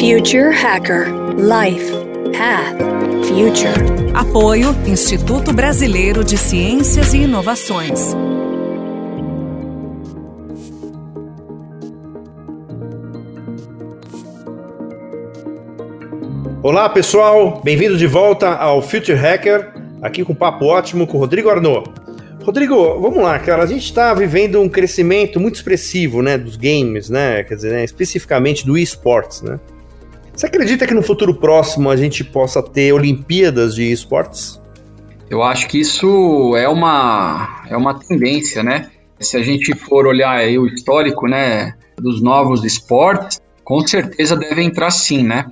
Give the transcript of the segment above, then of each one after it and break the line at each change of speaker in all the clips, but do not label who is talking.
Future Hacker Life Path Future.
Apoio Instituto Brasileiro de Ciências e Inovações.
Olá pessoal, bem-vindos de volta ao Future Hacker, aqui com um papo ótimo com o Rodrigo Arnaud. Rodrigo, vamos lá, cara. A gente está vivendo um crescimento muito expressivo, né, dos games, né? Quer dizer, né, especificamente do esportes, né? Você acredita que no futuro próximo a gente possa ter Olimpíadas de esportes?
Eu acho que isso é uma, é uma tendência, né? Se a gente for olhar o histórico, né, dos novos esportes, com certeza deve entrar sim, né?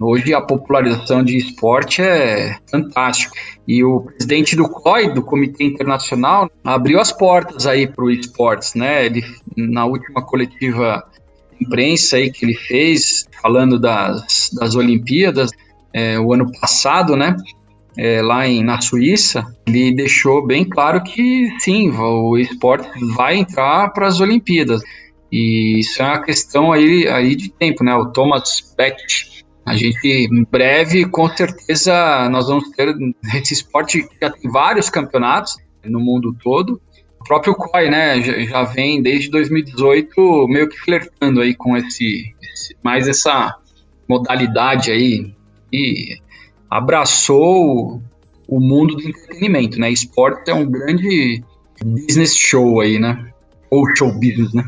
Hoje a popularização de esporte é fantástico. E o presidente do COI, do Comitê Internacional, abriu as portas aí para o esportes, né? Ele, na última coletiva imprensa aí que ele fez, falando das, das Olimpíadas, é, o ano passado, né? É, lá em, na Suíça, ele deixou bem claro que sim, o esporte vai entrar para as Olimpíadas. E isso é uma questão aí, aí de tempo, né? O Thomas Beck, a gente, em breve, com certeza, nós vamos ter esse esporte já tem vários campeonatos no mundo todo. O próprio COI, né, já, vem desde 2018 meio que flertando aí com esse, esse mais essa modalidade aí e abraçou o mundo do entretenimento, né? Esporte é um grande business show aí, né? Ou show business, né?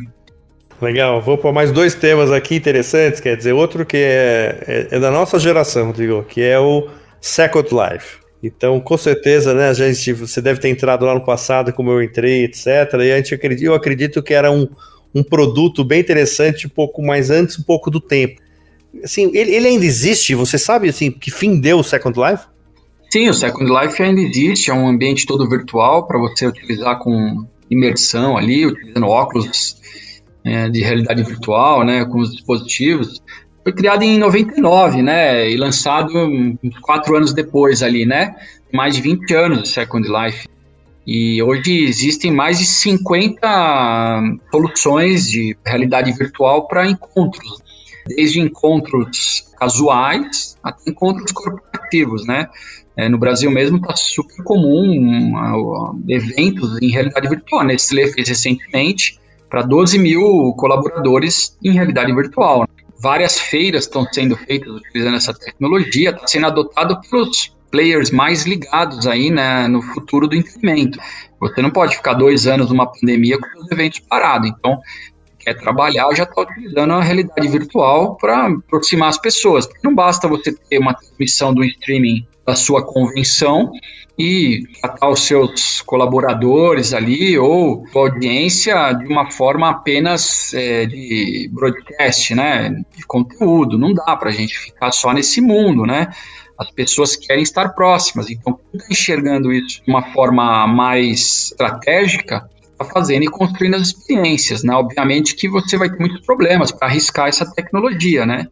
Legal, vou pôr mais dois temas aqui interessantes, quer dizer, outro que é, é, é da nossa geração, Rodrigo, que é o Second Life. Então, com certeza, né, a gente, você deve ter entrado lá no passado, como eu entrei, etc. E a gente acredita, eu acredito que era um, um produto bem interessante, um pouco mais antes, um pouco do tempo. Assim, ele, ele ainda existe? Você sabe, assim, que fim deu o Second Life?
Sim, o Second Life ainda existe, é um ambiente todo virtual para você utilizar com imersão ali, utilizando óculos é, de realidade virtual, né, com os dispositivos, foi criado em 99, né, e lançado quatro anos depois ali, né, mais de 20 anos do Second Life. E hoje existem mais de 50 soluções de realidade virtual para encontros, desde encontros casuais até encontros corporativos, né? É, no Brasil mesmo está super comum uh, eventos em realidade virtual. A Nestlé fez recentemente para 12 mil colaboradores em realidade virtual. Várias feiras estão sendo feitas utilizando essa tecnologia, está sendo adotado pelos players mais ligados aí né, no futuro do entretenimento. Você não pode ficar dois anos numa pandemia com os eventos parados. Então, quer trabalhar, já está utilizando a realidade virtual para aproximar as pessoas. Não basta você ter uma transmissão do streaming da sua convenção e tratar os seus colaboradores ali ou a audiência de uma forma apenas é, de broadcast, né, de conteúdo. Não dá para a gente ficar só nesse mundo, né? As pessoas querem estar próximas, então está enxergando isso de uma forma mais estratégica está fazendo e construindo as experiências, né? Obviamente que você vai ter muitos problemas para arriscar essa tecnologia, né?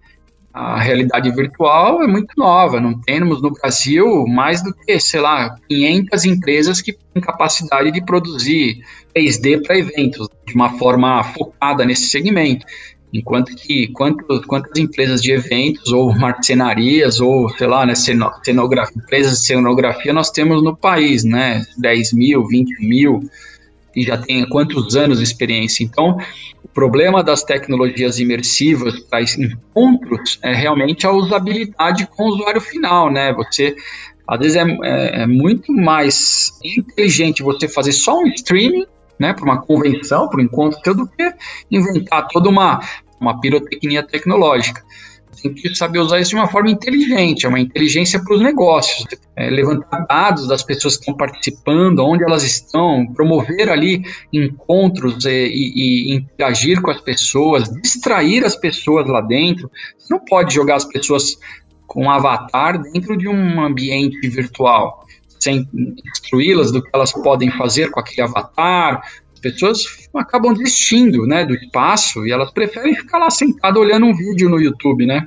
a realidade virtual é muito nova. Não temos no Brasil mais do que, sei lá, 500 empresas que têm capacidade de produzir 3D para eventos de uma forma focada nesse segmento. Enquanto que quantos, quantas empresas de eventos ou marcenarias ou, sei lá, né, cenografia, empresas de cenografia nós temos no país, né? 10 mil, 20 mil, e já tem quantos anos de experiência. Então, problema das tecnologias imersivas para encontros é realmente a usabilidade com o usuário final, né? Você às vezes é, é, é muito mais inteligente você fazer só um streaming, né, para uma convenção, para um encontro, do que inventar toda uma, uma pirotecnia tecnológica tem que saber usar isso de uma forma inteligente, é uma inteligência para os negócios. É, levantar dados das pessoas que estão participando, onde elas estão, promover ali encontros e, e, e, interagir com as pessoas, distrair as pessoas lá dentro. Você não pode jogar as pessoas com um avatar dentro de um ambiente virtual, sem instruí-las do que elas podem fazer com aquele avatar, pessoas acabam desistindo, né, do espaço e elas preferem ficar lá sentado olhando um vídeo no YouTube, né?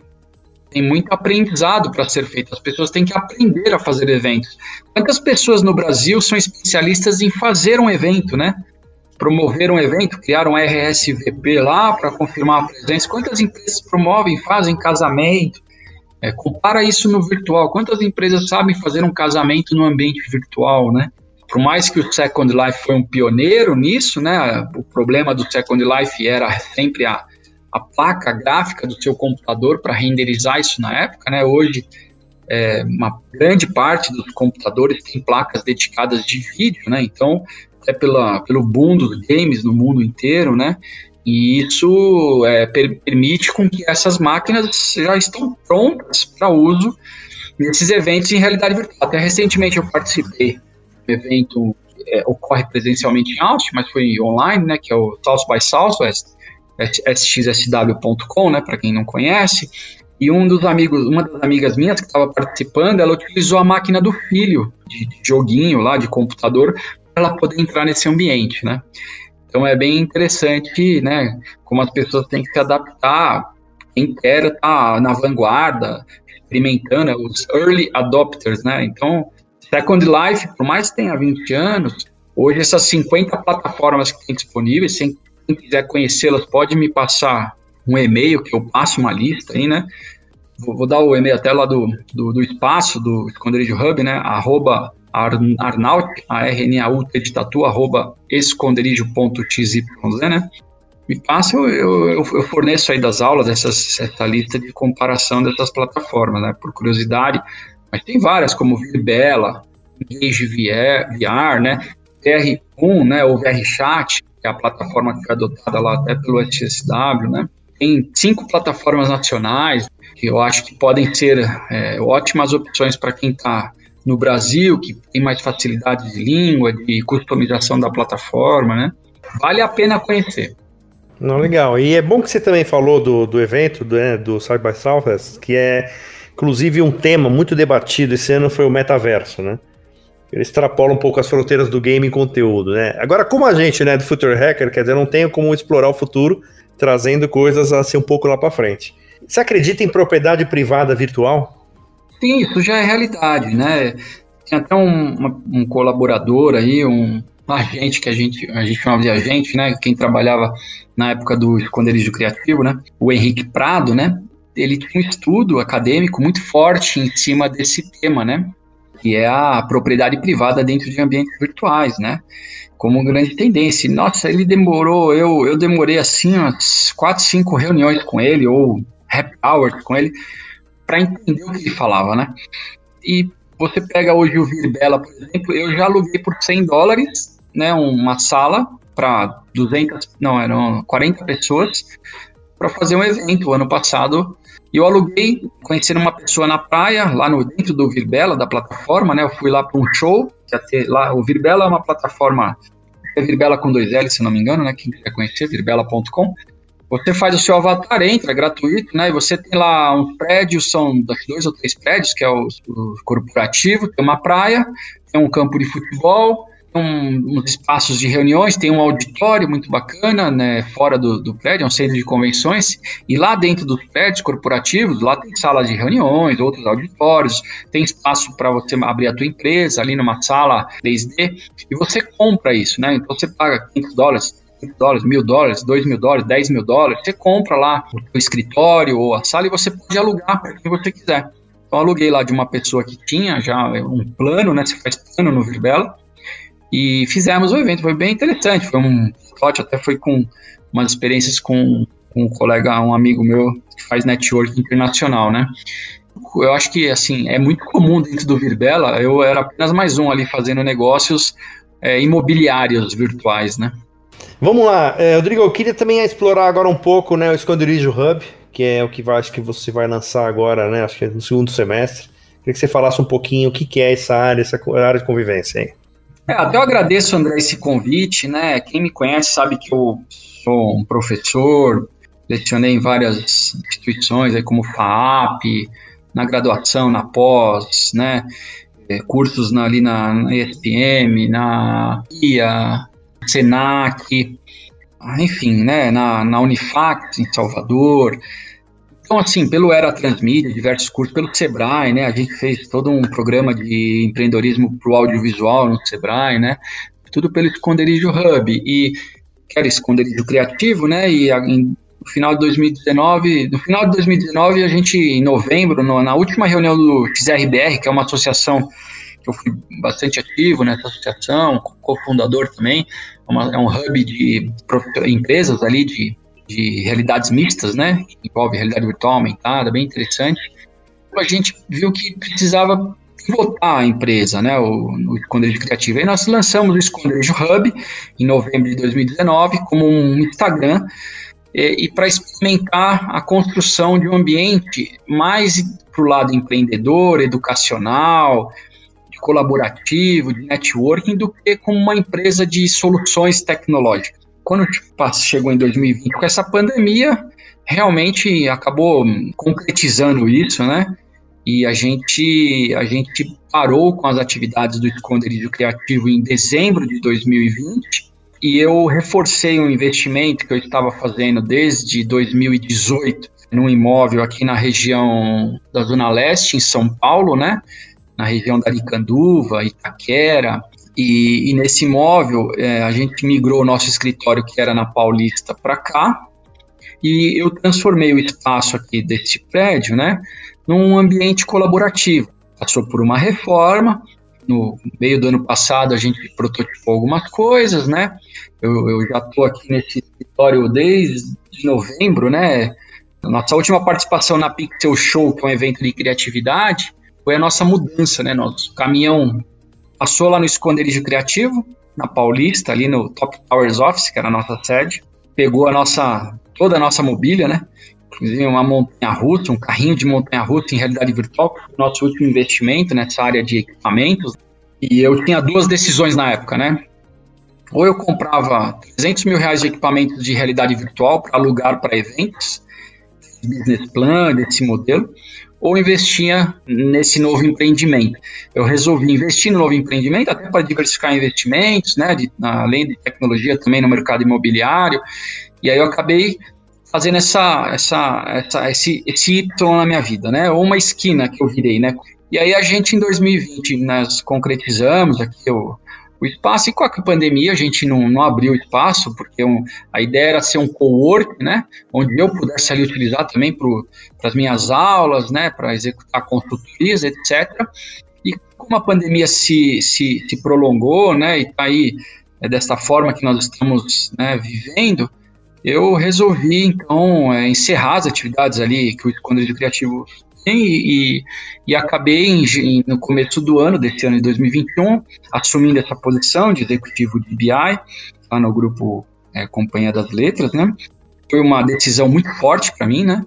Tem muito aprendizado para ser feito. As pessoas têm que aprender a fazer eventos. Quantas pessoas no Brasil são especialistas em fazer um evento, né? promoveram um evento, criaram um RSVP lá para confirmar a presença. Quantas empresas promovem, fazem casamento? É, compara isso no virtual. Quantas empresas sabem fazer um casamento no ambiente virtual, né? Por mais que o Second Life foi um pioneiro nisso, né? O problema do Second Life era sempre a, a placa gráfica do seu computador para renderizar isso na época, né? Hoje é, uma grande parte dos computadores tem placas dedicadas de vídeo, né? Então, é pela, pelo boom dos games no mundo inteiro, né? E isso é, per permite com que essas máquinas já estão prontas para uso nesses eventos em realidade virtual. Até recentemente eu participei do evento é, ocorre presencialmente em Austin, mas foi online, né? Que é o South by Southwest, sxsw.com, né? Para quem não conhece. E um dos amigos, uma das amigas minhas que estava participando, ela utilizou a máquina do filho de, de joguinho lá de computador para ela poder entrar nesse ambiente, né? Então é bem interessante, né? Como as pessoas têm que se adaptar. Quem quer tá na vanguarda, experimentando, é os early adopters, né? Então, Second Life, por mais que tenha 20 anos, hoje essas 50 plataformas que tem disponíveis, quem quiser conhecê-las, pode me passar um e-mail que eu passo uma lista aí, né? Vou, vou dar o e-mail até lá do, do, do, espaço do Esconderijo Hub, né? Arroba Arnaut, A-R-N-A-U-T de tatu, arroba esconderijo.xyz, né? Me passa, eu, eu, eu, forneço aí das aulas essas, essa lista de comparação dessas plataformas, né? Por curiosidade. Mas tem várias, como Virbela, Engage VR, VR né? VR1, né? Ou VRChat, que é a plataforma que foi adotada lá até pelo SSW, né? Tem cinco plataformas nacionais que eu acho que podem ser é, ótimas opções para quem está no Brasil, que tem mais facilidade de língua, de customização da plataforma, né? Vale a pena conhecer.
Não, legal. E é bom que você também falou do, do evento, do, né, do Side by Southwest, que é, inclusive, um tema muito debatido esse ano foi o metaverso, né? Ele extrapola um pouco as fronteiras do game e conteúdo, né? Agora, como a gente, né, do Future Hacker, quer dizer, não tem como explorar o futuro trazendo coisas assim um pouco lá para frente. Você acredita em propriedade privada virtual?
Sim, isso já é realidade, né? Tem até um, um colaborador aí, um, um agente que a gente, a gente chamava de agente, né? Quem trabalhava na época do esconderijo criativo, né? O Henrique Prado, né? Ele tinha um estudo acadêmico muito forte em cima desse tema, né? Que é a propriedade privada dentro de ambientes virtuais, né? como grande tendência. Nossa, ele demorou, eu, eu demorei assim umas quatro, cinco reuniões com ele, ou happy hours com ele, para entender o que ele falava, né? E você pega hoje o Virbela, por exemplo, eu já aluguei por 100 dólares, né, uma sala para 200, não, eram 40 pessoas, para fazer um evento. O ano passado e eu aluguei, conhecendo uma pessoa na praia, lá no dentro do Virbela, da plataforma, né? Eu fui lá para um show, que ter lá, o Virbela é uma plataforma, é Virbela com dois L, se não me engano, né? Quem quiser conhecer, virbela.com. Você faz o seu avatar, entra, é gratuito, né? E você tem lá uns prédios, são dois ou três prédios, que é o, o corporativo, tem uma praia, tem um campo de futebol, um, uns espaços de reuniões, tem um auditório muito bacana, né, fora do, do prédio, é um centro de convenções, e lá dentro dos prédios corporativos, lá tem salas de reuniões, outros auditórios, tem espaço para você abrir a tua empresa ali numa sala 3D, e você compra isso, né, então você paga 500 dólares, 5 dólares, mil dólares, 2 mil dólares, 10 mil dólares, você compra lá o escritório ou a sala e você pode alugar para quem você quiser. Então, aluguei lá de uma pessoa que tinha já um plano, né? Você faz plano no Virbela. E fizemos o evento, foi bem interessante. Foi um slot, até foi com umas experiências com, com um colega, um amigo meu que faz network internacional, né? Eu acho que, assim, é muito comum dentro do Virbela, eu era apenas mais um ali fazendo negócios é, imobiliários virtuais, né?
Vamos lá, é, Rodrigo, eu queria também explorar agora um pouco né, o Esconderijo Hub, que é o que vai, acho que você vai lançar agora, né? Acho que é no segundo semestre. Queria que você falasse um pouquinho o que, que é essa área, essa área de convivência aí.
É, até eu agradeço, André, esse convite, né? Quem me conhece sabe que eu sou um professor, lecionei em várias instituições, aí como FAAP, na graduação, na pós, né? É, cursos na, ali na, na ESPM, na IA, Senac, enfim, né? Na, na em Salvador, então, assim, pelo Era Transmídia, diversos cursos, pelo Sebrae, né? A gente fez todo um programa de empreendedorismo para o audiovisual no Sebrae, né? tudo pelo Esconderijo Hub, e que era esconderijo criativo, né, e em, no final de 2019, no final de 2019, a gente, em novembro, no, na última reunião do XRBR, que é uma associação que eu fui bastante ativo nessa associação, cofundador também, é uma, é um hub de empresas ali de, de realidades mistas, né, que envolve realidade virtual aumentada, bem interessante. A gente viu que precisava pivotar a empresa, né, o, esconderijo criativo. Aí nós lançamos o Esconderijo Hub em novembro de 2019 como um Instagram e, e para experimentar a construção de um ambiente mais para o lado empreendedor, educacional, colaborativo, de networking, do que como uma empresa de soluções tecnológicas. Quando o chegou em 2020 com essa pandemia, realmente acabou concretizando isso, né? E a gente, a gente parou com as atividades do esconderijo criativo em dezembro de 2020 e eu reforcei um investimento que eu estava fazendo desde 2018 num imóvel aqui na região da Zona Leste, em São Paulo, né? Na região da Aricanduva, Itaquera. E, e nesse imóvel, é, a gente migrou o nosso escritório, que era na Paulista, para cá. E eu transformei o espaço aqui desse prédio, né? Num ambiente colaborativo. Passou por uma reforma, no meio do ano passado a gente prototipou algumas coisas, né? Eu, eu já estou aqui nesse escritório desde novembro, né? Nossa última participação na Pixel Show, que é um evento de criatividade, foi a nossa mudança, né? Nosso caminhão passou lá no esconderijo criativo, na Paulista, ali no Top Towers Office, que era a nossa sede, pegou a nossa toda a nossa mobília, né? Inclusive uma montanha-russa, um carrinho de montanha-russa em realidade virtual, nosso último investimento nessa área de equipamentos. E eu tinha duas decisões na época, né? Ou eu comprava 300 mil reais de equipamentos de realidade virtual para alugar para eventos, business plan desse modelo, ou investia nesse novo empreendimento. Eu resolvi investir no novo empreendimento, até para diversificar investimentos, né, de, além de tecnologia também no mercado imobiliário, e aí eu acabei fazendo essa, essa, essa, esse, esse Y na minha vida, né, ou uma esquina que eu virei, né, e aí a gente em 2020 nós concretizamos aqui o, o espaço, e com a pandemia a gente não, não abriu o espaço, porque um, a ideia era ser um co-work, né, onde eu pudesse ali utilizar também para as minhas aulas, né, para executar consultorias, etc. E como a pandemia se, se, se prolongou, né, e está aí é dessa forma que nós estamos né, vivendo, eu resolvi então é, encerrar as atividades ali que o Esconderijo Criativo e, e acabei em, no começo do ano, desse ano de 2021, assumindo essa posição de executivo de BI, lá no grupo é, Companhia das Letras, né? Foi uma decisão muito forte para mim, né?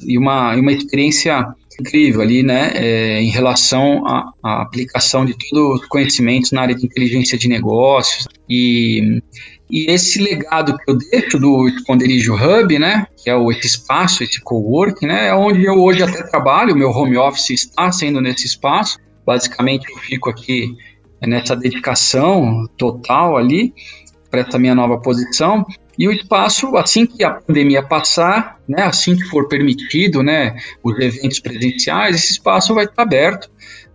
E uma, uma experiência incrível ali, né? É, em relação à, à aplicação de todos os conhecimentos na área de inteligência de negócios e e esse legado que eu deixo do Esconderijo Hub, né, que é o, esse espaço, esse co-work, né, é onde eu hoje até trabalho, meu home office está sendo nesse espaço. Basicamente, eu fico aqui nessa dedicação total ali para essa minha nova posição. E o espaço, assim que a pandemia passar, né, assim que for permitido, né, os eventos presenciais, esse espaço vai estar aberto,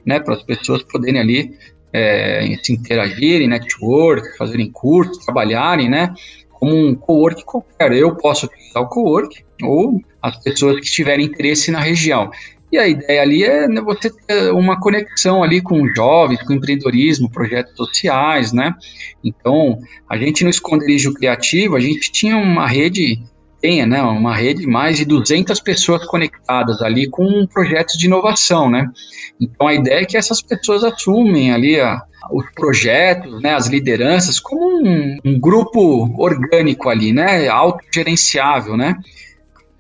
né, para as pessoas poderem ali é, se interagirem, network, fazerem cursos, trabalharem, né? Como um co-work qualquer. Eu posso utilizar o co-work ou as pessoas que tiverem interesse na região. E a ideia ali é né, você ter uma conexão ali com jovens, com empreendedorismo, projetos sociais, né? Então, a gente no Esconderijo Criativo, a gente tinha uma rede, tenha, né? Uma rede de mais de 200 pessoas conectadas ali com projetos de inovação, né? Então, a ideia é que essas pessoas assumem ali a, os projetos, né, as lideranças, como um, um grupo orgânico ali, né? Autogerenciável, né?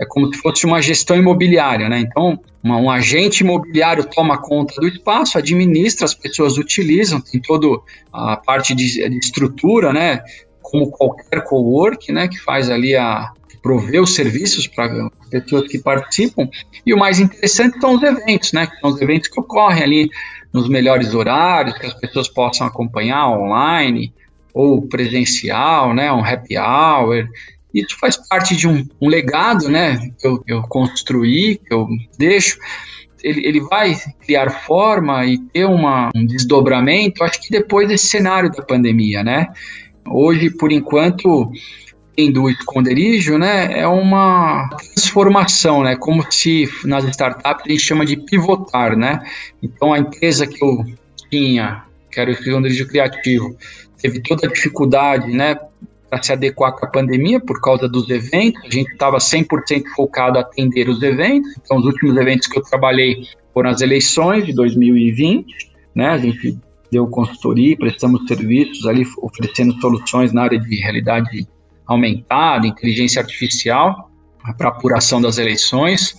é como se fosse uma gestão imobiliária, né? Então, uma, um agente imobiliário toma conta do espaço, administra, as pessoas utilizam, tem toda a parte de, de estrutura, né? Como qualquer co-work, né? Que faz ali a prover os serviços para pessoas que participam. E o mais interessante são os eventos, né? São os eventos que ocorrem ali nos melhores horários, que as pessoas possam acompanhar online ou presencial, né? Um happy hour. Isso faz parte de um, um legado, né, que eu, eu construí, que eu deixo. ele, ele vai criar forma e ter uma, um desdobramento, acho que depois desse cenário da pandemia, né? Hoje, por enquanto, do esconderijo, né, é uma transformação, né, como se nas startups a gente chama de pivotar, né. Então a empresa que eu tinha, que era o esconderijo criativo, teve toda a dificuldade, né, para se adequar com a pandemia por causa dos eventos. A gente estava 100% focado a atender os eventos. Então, os últimos eventos que eu trabalhei foram as eleições de 2020, né? A gente deu consultoria, prestamos serviços ali, oferecendo soluções na área de realidade aumentada, inteligência artificial, para apuração das eleições,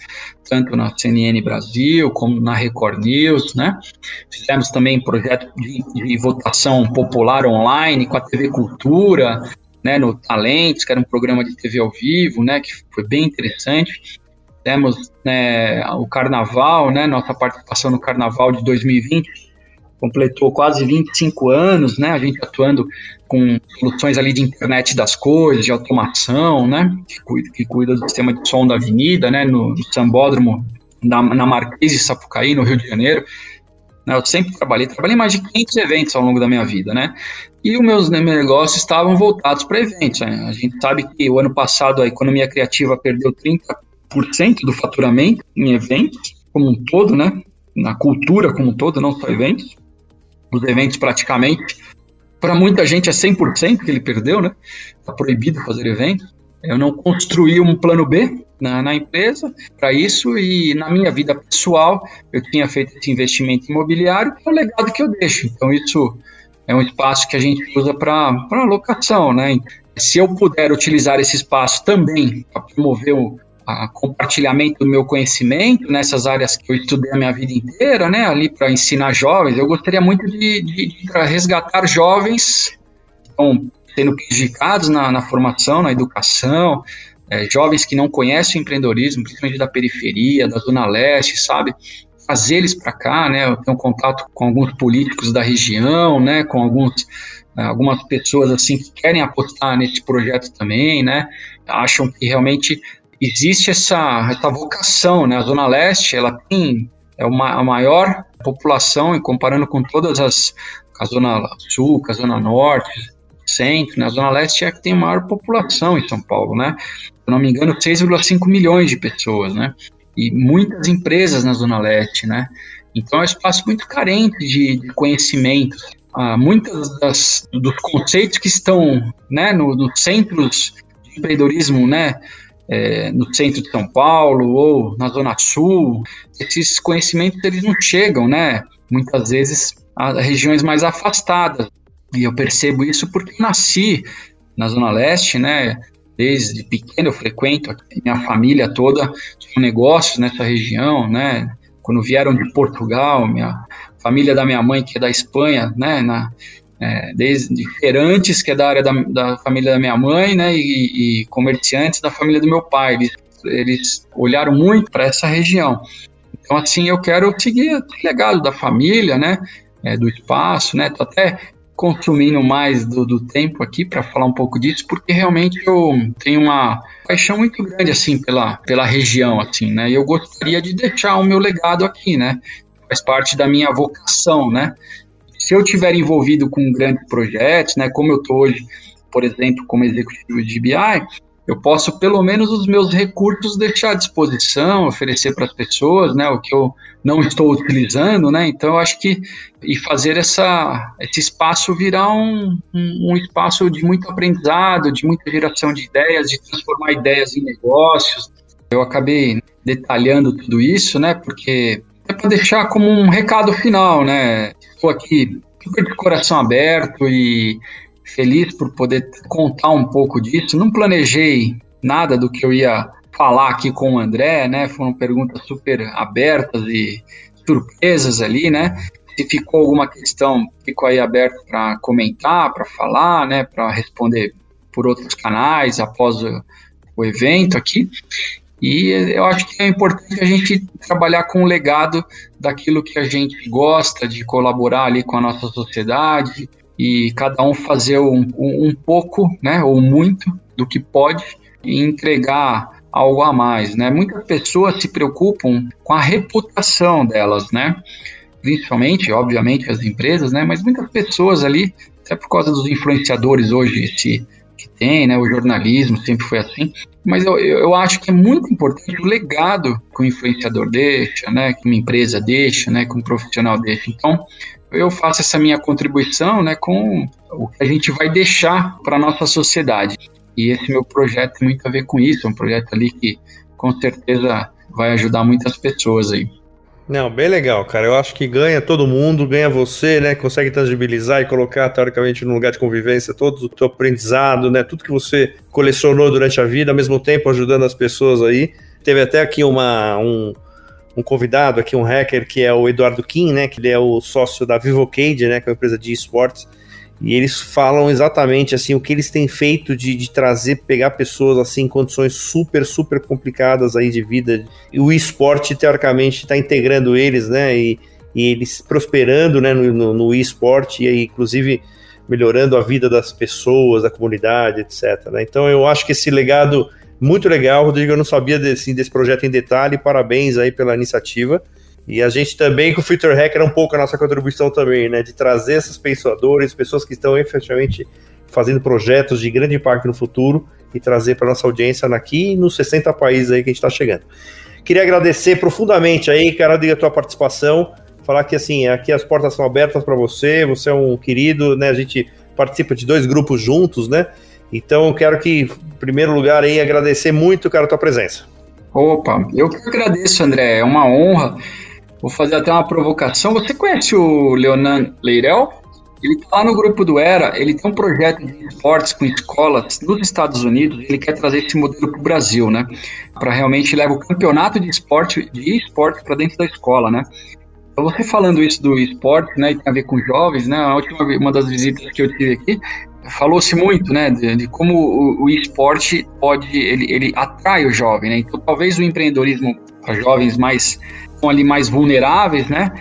tanto na CNN Brasil como na Record News, né? Fizemos também projeto de, de votação popular online com a TV Cultura, né, no Talentos, que era um programa de TV ao vivo, né, que foi bem interessante. Temos né, o Carnaval, né, nossa participação no Carnaval de 2020 completou quase 25 anos, né, a gente atuando com soluções ali de internet das coisas, de automação, né, que cuida, que cuida do sistema de som da avenida, né, no, no Sambódromo, na, na Marquês de Sapucaí, no Rio de Janeiro. Né, eu sempre trabalhei, trabalhei mais de 500 eventos ao longo da minha vida, né? E os meus negócios estavam voltados para eventos. Né? A gente sabe que o ano passado a economia criativa perdeu 30% do faturamento em eventos, como um todo, né? Na cultura como um todo, não só eventos. Os eventos praticamente, para muita gente é 100% que ele perdeu, né? Está proibido fazer eventos. Eu não construí um plano B na, na empresa para isso e na minha vida pessoal eu tinha feito esse investimento imobiliário, que é o legado que eu deixo. Então isso é um espaço que a gente usa para locação, né? Se eu puder utilizar esse espaço também para promover o a compartilhamento do meu conhecimento nessas áreas que eu estudei a minha vida inteira, né, ali para ensinar jovens, eu gostaria muito de, de, de resgatar jovens que estão sendo prejudicados na, na formação, na educação, é, jovens que não conhecem o empreendedorismo, principalmente da periferia, da Zona Leste, sabe? trazer eles para cá, né? Eu tenho contato com alguns políticos da região, né? Com alguns né, algumas pessoas assim que querem apostar nesse projeto também, né? Acham que realmente existe essa, essa vocação, né? A Zona Leste, ela tem é uma, a maior população, e comparando com todas as a Zona Sul, a Zona Norte, Centro, né? A Zona Leste é a que tem a maior população em São Paulo, né? Se não me engano, 6,5 milhões de pessoas, né? e muitas empresas na Zona Leste, né? Então é um espaço muito carente de, de conhecimento. Ah, muitos dos conceitos que estão né, no, nos centros de empreendedorismo, né, é, no centro de São Paulo ou na Zona Sul, esses conhecimentos eles não chegam, né? Muitas vezes a regiões mais afastadas. E eu percebo isso porque nasci na Zona Leste, né? Desde pequeno eu frequento, minha família toda tinha negócios nessa região, né? Quando vieram de Portugal, minha família da minha mãe, que é da Espanha, né? Na, é, desde que é da área da, da família da minha mãe, né? E, e, comerciantes da família do meu pai. Eles, eles olharam muito para essa região. Então, assim, eu quero seguir o legado da família, né? É, do espaço, né? Tô até consumindo mais do, do tempo aqui para falar um pouco disso, porque realmente eu tenho uma paixão muito grande assim pela, pela região, assim, né? E eu gostaria de deixar o meu legado aqui, né? Faz parte da minha vocação, né? Se eu tiver envolvido com grandes projetos, né? Como eu estou hoje, por exemplo, como executivo de BI, eu posso pelo menos os meus recursos deixar à disposição, oferecer para as pessoas, né, o que eu não estou utilizando, né, então eu acho que e fazer essa, esse espaço virar um, um, um espaço de muito aprendizado, de muita geração de ideias, de transformar ideias em negócios. Eu acabei detalhando tudo isso, né, porque é para deixar como um recado final, né, estou aqui super de coração aberto e feliz por poder contar um pouco disso. Não planejei nada do que eu ia falar aqui com o André, né? Foram perguntas super abertas e surpresas ali, né? Se ficou alguma questão, fico aí aberto para comentar, para falar, né? Para responder por outros canais após o, o evento aqui. E eu acho que é importante a gente trabalhar com o legado daquilo que a gente gosta, de colaborar ali com a nossa sociedade, e cada um fazer um, um, pouco, né, ou muito do que pode e entregar algo a mais, né? Muitas pessoas se preocupam com a reputação delas, né? Principalmente, obviamente, as empresas, né? Mas muitas pessoas ali, até por causa dos influenciadores hoje, esse que tem, né? O jornalismo sempre foi assim. Mas eu, eu acho que é muito importante o legado que o influenciador deixa, né? Que uma empresa deixa, né? Que um profissional deixa. Então, eu faço essa minha contribuição, né? Com o que a gente vai deixar para nossa sociedade. E esse meu projeto tem muito a ver com isso. É um projeto ali que, com certeza, vai ajudar muitas pessoas aí.
Não, bem legal, cara. Eu acho que ganha todo mundo, ganha você, né? Consegue tangibilizar e colocar, teoricamente, no lugar de convivência todo o teu aprendizado, né? Tudo que você colecionou durante a vida, ao mesmo tempo ajudando as pessoas aí. Teve até aqui uma, um, um convidado, aqui um hacker, que é o Eduardo Kim, né? Que ele é o sócio da Vivocade, né? Que é uma empresa de esportes. E eles falam exatamente assim o que eles têm feito de, de trazer, pegar pessoas assim em condições super, super complicadas aí de vida. E o esporte, teoricamente, está integrando eles, né? E, e, eles prosperando né, no, no, no esporte, e inclusive melhorando a vida das pessoas, da comunidade, etc. Né? Então eu acho que esse legado muito legal, Rodrigo. Eu não sabia desse, desse projeto em detalhe. Parabéns aí pela iniciativa. E a gente também, com o Future Hacker, é um pouco a nossa contribuição também, né? De trazer esses pensadores, pessoas que estão efetivamente fazendo projetos de grande impacto no futuro e trazer para nossa audiência aqui nos 60 países aí que a gente está chegando. Queria agradecer profundamente aí, cara, a tua participação. Falar que assim, aqui as portas são abertas para você, você é um querido, né? A gente participa de dois grupos juntos, né? Então, quero que, em primeiro lugar, aí, agradecer muito, cara, a tua presença.
Opa, eu que agradeço, André. É uma honra. Vou fazer até uma provocação. Você conhece o Leonan Leirel? Ele está lá no grupo do ERA, ele tem um projeto de esportes com escolas nos Estados Unidos, ele quer trazer esse modelo para o Brasil, né? Para realmente levar o campeonato de esporte, de esporte para dentro da escola, né? Então, você falando isso do esporte, né, e tem a ver com jovens, né? A última uma das visitas que eu tive aqui, falou-se muito, né, de, de como o, o, esporte pode, ele, ele atrai o jovem, né? Então, talvez o empreendedorismo para jovens mais ali mais vulneráveis, né?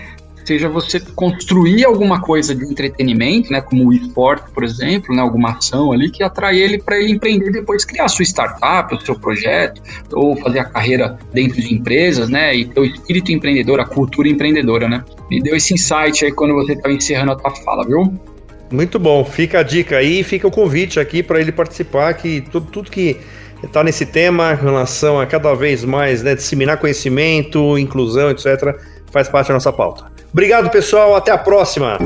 Seja você construir alguma coisa de entretenimento, né, como o esporte, por exemplo, né, alguma ação ali que atrai ele para ele empreender depois criar sua startup, o seu projeto, ou fazer a carreira dentro de empresas, né, e ter o espírito empreendedor, a cultura empreendedora, né. Me deu esse insight aí quando você estava encerrando a tua fala, viu?
Muito bom, fica a dica aí, fica o convite aqui para ele participar, que tudo, tudo que está nesse tema em relação a cada vez mais né, disseminar conhecimento, inclusão, etc., faz parte da nossa pauta. Obrigado, pessoal. Até a próxima.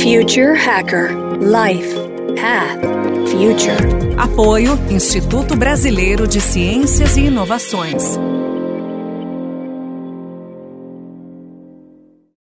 Future Hacker Life Path Future.
Apoio Instituto Brasileiro de Ciências e Inovações.